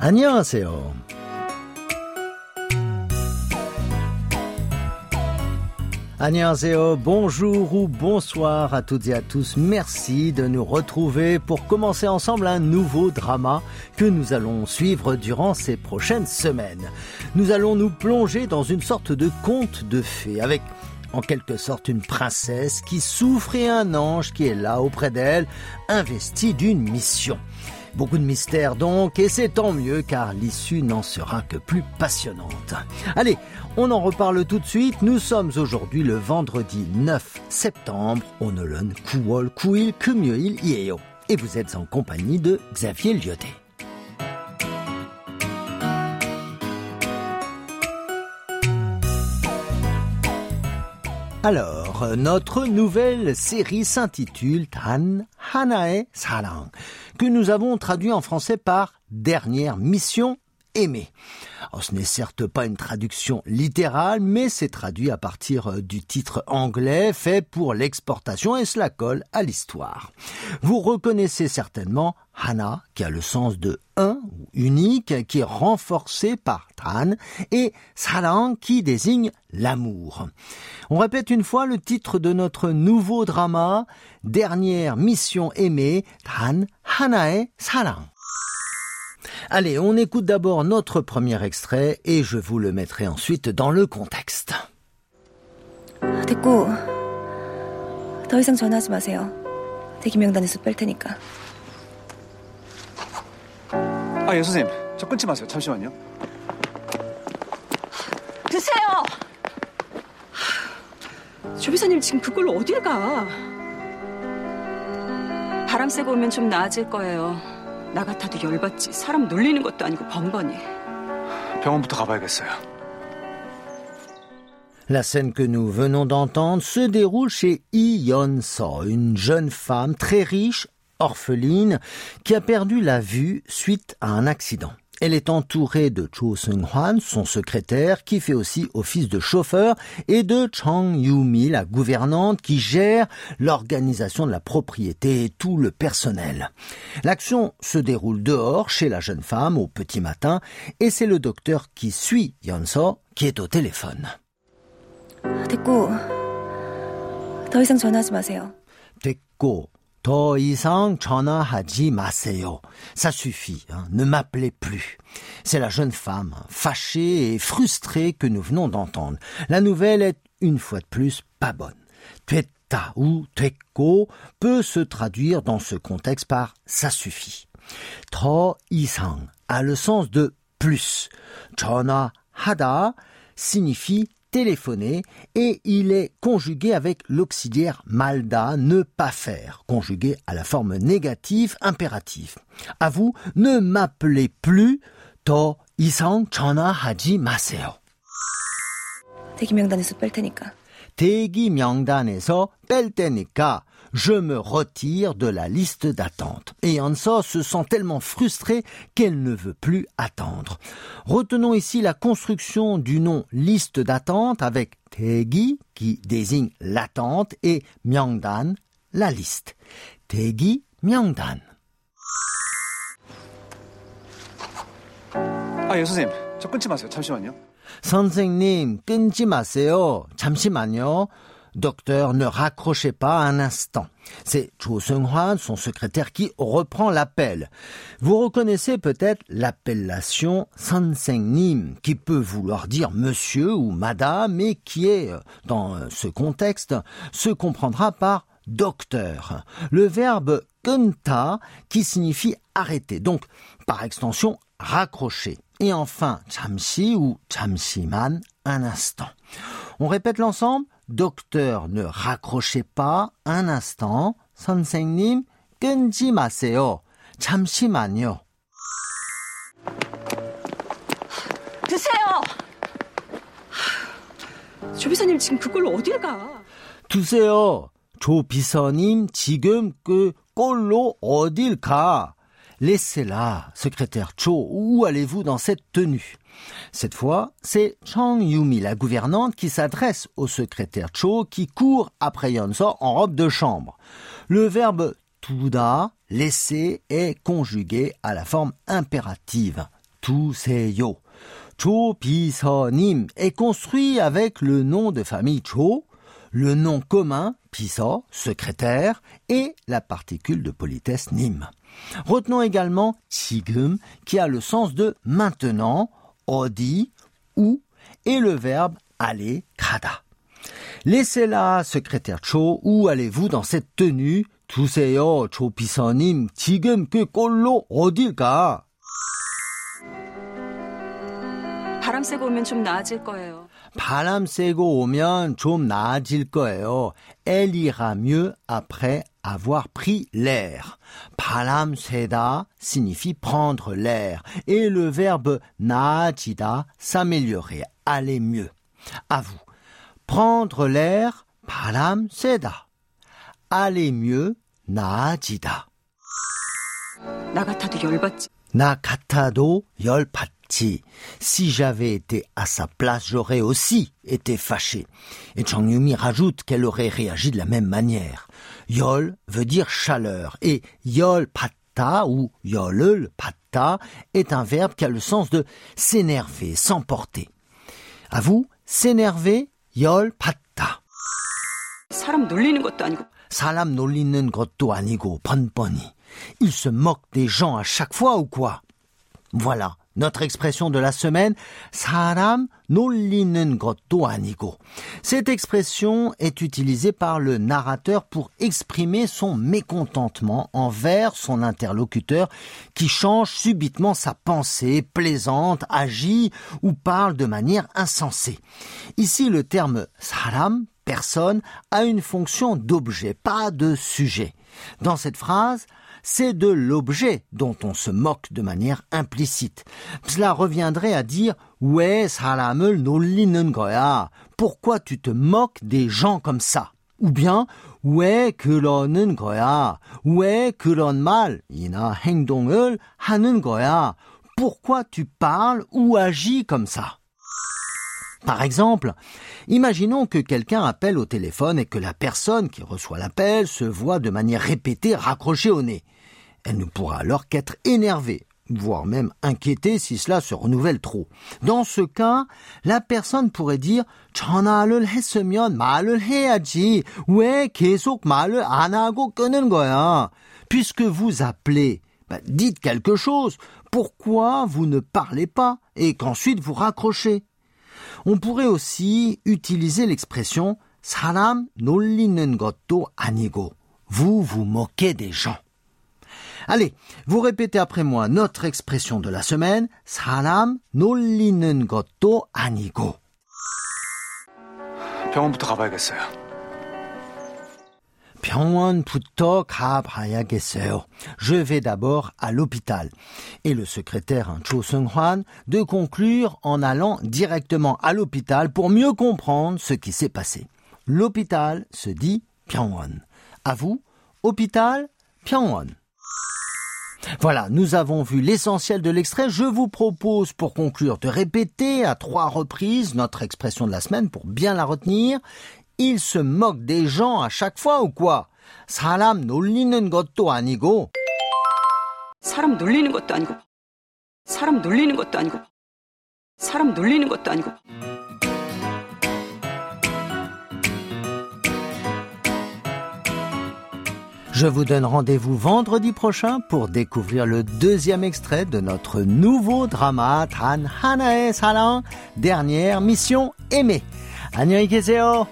안녕하세요. Annyeonghaseyo, bonjour ou bonsoir à toutes et à tous. Merci de nous retrouver pour commencer ensemble un nouveau drama que nous allons suivre durant ces prochaines semaines. Nous allons nous plonger dans une sorte de conte de fées avec en quelque sorte une princesse qui souffre et un ange qui est là auprès d'elle, investi d'une mission. Beaucoup de mystères donc, et c'est tant mieux car l'issue n'en sera que plus passionnante. Allez, on en reparle tout de suite. Nous sommes aujourd'hui le vendredi 9 septembre. Onolon Kuwol Kuil Kumyoil Ieo. Et vous êtes en compagnie de Xavier Lyoté. Alors, notre nouvelle série s'intitule Tan Hanae Sarang, que nous avons traduit en français par Dernière mission aimée. Oh, ce n'est certes pas une traduction littérale, mais c'est traduit à partir euh, du titre anglais fait pour l'exportation et cela colle à l'histoire. Vous reconnaissez certainement Hana, qui a le sens de un ou unique, qui est renforcé par Tan, et Salang, qui désigne l'amour. On répète une fois le titre de notre nouveau drama, Dernière mission aimée, Tan Hanae Salang. Allez, on écoute d'abord notre premier extrait et je vous le mettrai ensuite dans le contexte. 됐고 더 이상 전화하지 마세요. 대기 명단에서 뺄 테니까. 아, 예, 선생님. 저 끊지 마세요. 잠시만요. 드세요! 조비사님 지금 그걸로 어딜 가? 바람 쐬고 오면 좀 나아질 거예요. 나 같아도 열받지. 사람 놀리는 것도 아니고 번번이. 병원부터 가봐야겠어요. La scène que nous venons d'entendre se déroule chez Yi Yeon-so, une jeune femme très riche, orpheline, qui a perdu la vue suite à un accident. Elle est entourée de Cho Seung-hwan, son secrétaire, qui fait aussi office de chauffeur, et de Chang Yu-mi, la gouvernante, qui gère l'organisation de la propriété et tout le personnel. L'action se déroule dehors, chez la jeune femme, au petit matin, et c'est le docteur qui suit Yeon-so, qui est au téléphone. 됐고 더 이상 전화하지 마세요. 됐고 더 이상 전화하지 마세요. Ça suffit, hein, ne m'appelez plus. C'est la jeune femme, fâchée et frustrée que nous venons d'entendre. La nouvelle est, une fois de plus, pas bonne. Tueta ou tueko peut se traduire dans ce contexte par ça suffit. 더 이상 a le sens de plus. 전화하다 signifie téléphoner et il est conjugué avec l'auxiliaire malda, ne pas faire, conjugué à la forme négative impérative. À vous, ne m'appelez plus, 더 이상 전화하지 마세요. 대기 명단에서 뺄 테니까. 대기 명단에서 뺄 테니까 je me retire de la liste d'attente. Et Hansa se sent tellement frustrée qu'elle ne veut plus attendre. Retenons ici la construction du nom liste d'attente avec Tegi qui désigne l'attente et Myangdan la liste. Tegi Myangdan. 아, 예, 선생님. 저 끊지 마세요. 잠시만요. 선생님, 끊지 마세요. 잠시만요. Docteur, ne raccrochez pas un instant. C'est Cho Seung-hwan, son secrétaire, qui reprend l'appel. Vous reconnaissez peut-être l'appellation Sanseng-nim, qui peut vouloir dire monsieur ou madame, mais qui est, dans ce contexte, se comprendra par docteur. Le verbe kunta, qui signifie arrêter. Donc, par extension, raccrocher. Et enfin, chamsi ou chamsiman, un instant. On répète l'ensemble? Docteur, ne raccrochez pas un instant. 선생님, 끊지 마세요. 잠시만요. 드세요! 조비사님 지금 그걸로 어딜 가? 두세요. 조 비서님 지금 그 꼴로 어딜 가? Laissez-la, secrétaire Cho, où allez-vous dans cette tenue? Cette fois, c'est Chang Yumi, la gouvernante, qui s'adresse au secrétaire Cho qui court après Yonso en robe de chambre. Le verbe tuda, laisser, est conjugué à la forme impérative. Tuseyo. Cho Pisonim est construit avec le nom de famille Cho, le nom commun 비서, secrétaire, et la particule de politesse 님. Retenons également 지금 qui a le sens de maintenant, 어디, où, et le verbe aller, 가다. Laissez-la, secrétaire Cho, où allez-vous dans cette tenue? 두세요, 조 비서님. 지금 그 꼴로 어딜까? 바람 쐬고 오면 좀 나아질 거예요. 바람 쐬고 오면 좀 나아질 거예요. Elle ira mieux après avoir pris l'air. 바람 쐬다 signifie prendre l'air et le verbe 나아지다 s'améliorer, aller mieux. À vous. Prendre l'air, 바람 쐬다. Aller mieux, 나아지다. 나 같아도 열받지. 나 같아도 열받지. Si j'avais été à sa place, j'aurais aussi été fâché. Et Chang Yumi rajoute qu'elle aurait réagi de la même manière. Yol veut dire chaleur et yol patta ou yolul patta est un verbe qui a le sens de s'énerver, s'emporter. À vous, s'énerver, yol patta. 사람 놀리는 것도 아니고 사람 놀리는 것도 아니고 번번이. Il se moque des gens à chaque fois ou quoi Voilà, notre expression de la semaine, 사람 놀리는 것도 아니고. Cette expression est utilisée par le narrateur pour exprimer son mécontentement envers son interlocuteur qui change subitement sa pensée, plaisante, agit ou parle de manière insensée. Ici, le terme 사람 personne a une fonction d'objet, pas de sujet. Dans cette phrase, c'est de l'objet dont on se moque de manière implicite. Cela reviendrait à dire 왜 사람을 놀리는 거야? Pourquoi tu te moques des gens comme ça? Ou bien 왜 그러는 거야? 왜 그런 말이나 행동을 하는 거야? Pourquoi tu parles ou agis comme ça? Par exemple, imaginons que quelqu'un appelle au téléphone et que la personne qui reçoit l'appel se voit de manière répétée raccrochée au nez. Elle ne pourra alors qu'être énervée, voire même inquiétée si cela se renouvelle trop. Dans ce cas, la personne pourrait dire Puisque vous appelez, bah, dites quelque chose. Pourquoi vous ne parlez pas et qu'ensuite vous raccrochez? on pourrait aussi utiliser l'expression 사람 놀리는 것도 아니고. Vous vous moquez des gens. Allez, vous répétez après moi notre expression de la semaine. 사람 놀리는 것도 아니고. 병원부터 가봐야겠어요. je vais d'abord à l'hôpital. Et le secrétaire Cho Seung-hwan de conclure en allant directement à l'hôpital pour mieux comprendre ce qui s'est passé. L'hôpital se dit Pyongyang. À vous, hôpital Pyongyang. Voilà, nous avons vu l'essentiel de l'extrait. Je vous propose pour conclure de répéter à trois reprises notre expression de la semaine pour bien la retenir Il se moque des gens à chaque fois ou quoi 사람 놀리는 것도 아니고 사람 놀리는 것도 아니고 사람 놀리는 것도 아니고 사람 놀리는 것도 아니고 Je vous donne rendez-vous vendredi prochain pour découvrir le deuxième extrait de notre nouveau drama Tan Hanae Salan, dernière mission aimée. 안녕히 계세요.